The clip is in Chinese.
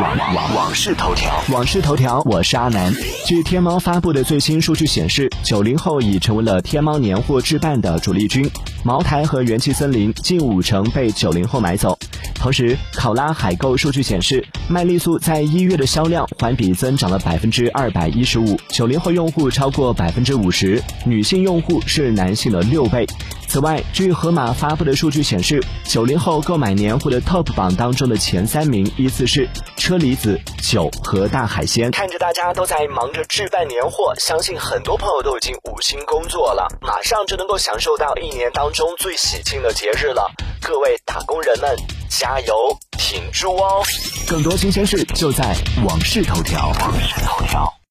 网网网事头条，网事头条，我是阿南。据天猫发布的最新数据显示，九零后已成为了天猫年货置办的主力军，茅台和元气森林近五成被九零后买走。同时，考拉海购数据显示，麦丽素在一月的销量环比增长了百分之二百一十五，九零后用户超过百分之五十，女性用户是男性的六倍。此外，据盒马发布的数据显示，九零后购买年货的 TOP 榜当中的前三名依次是车厘子、酒和大海鲜。看着大家都在忙着置办年货，相信很多朋友都已经五星工作了，马上就能够享受到一年当中最喜庆的节日了。各位打工人们，加油挺住哦！更多新鲜事就在网视头条。头条。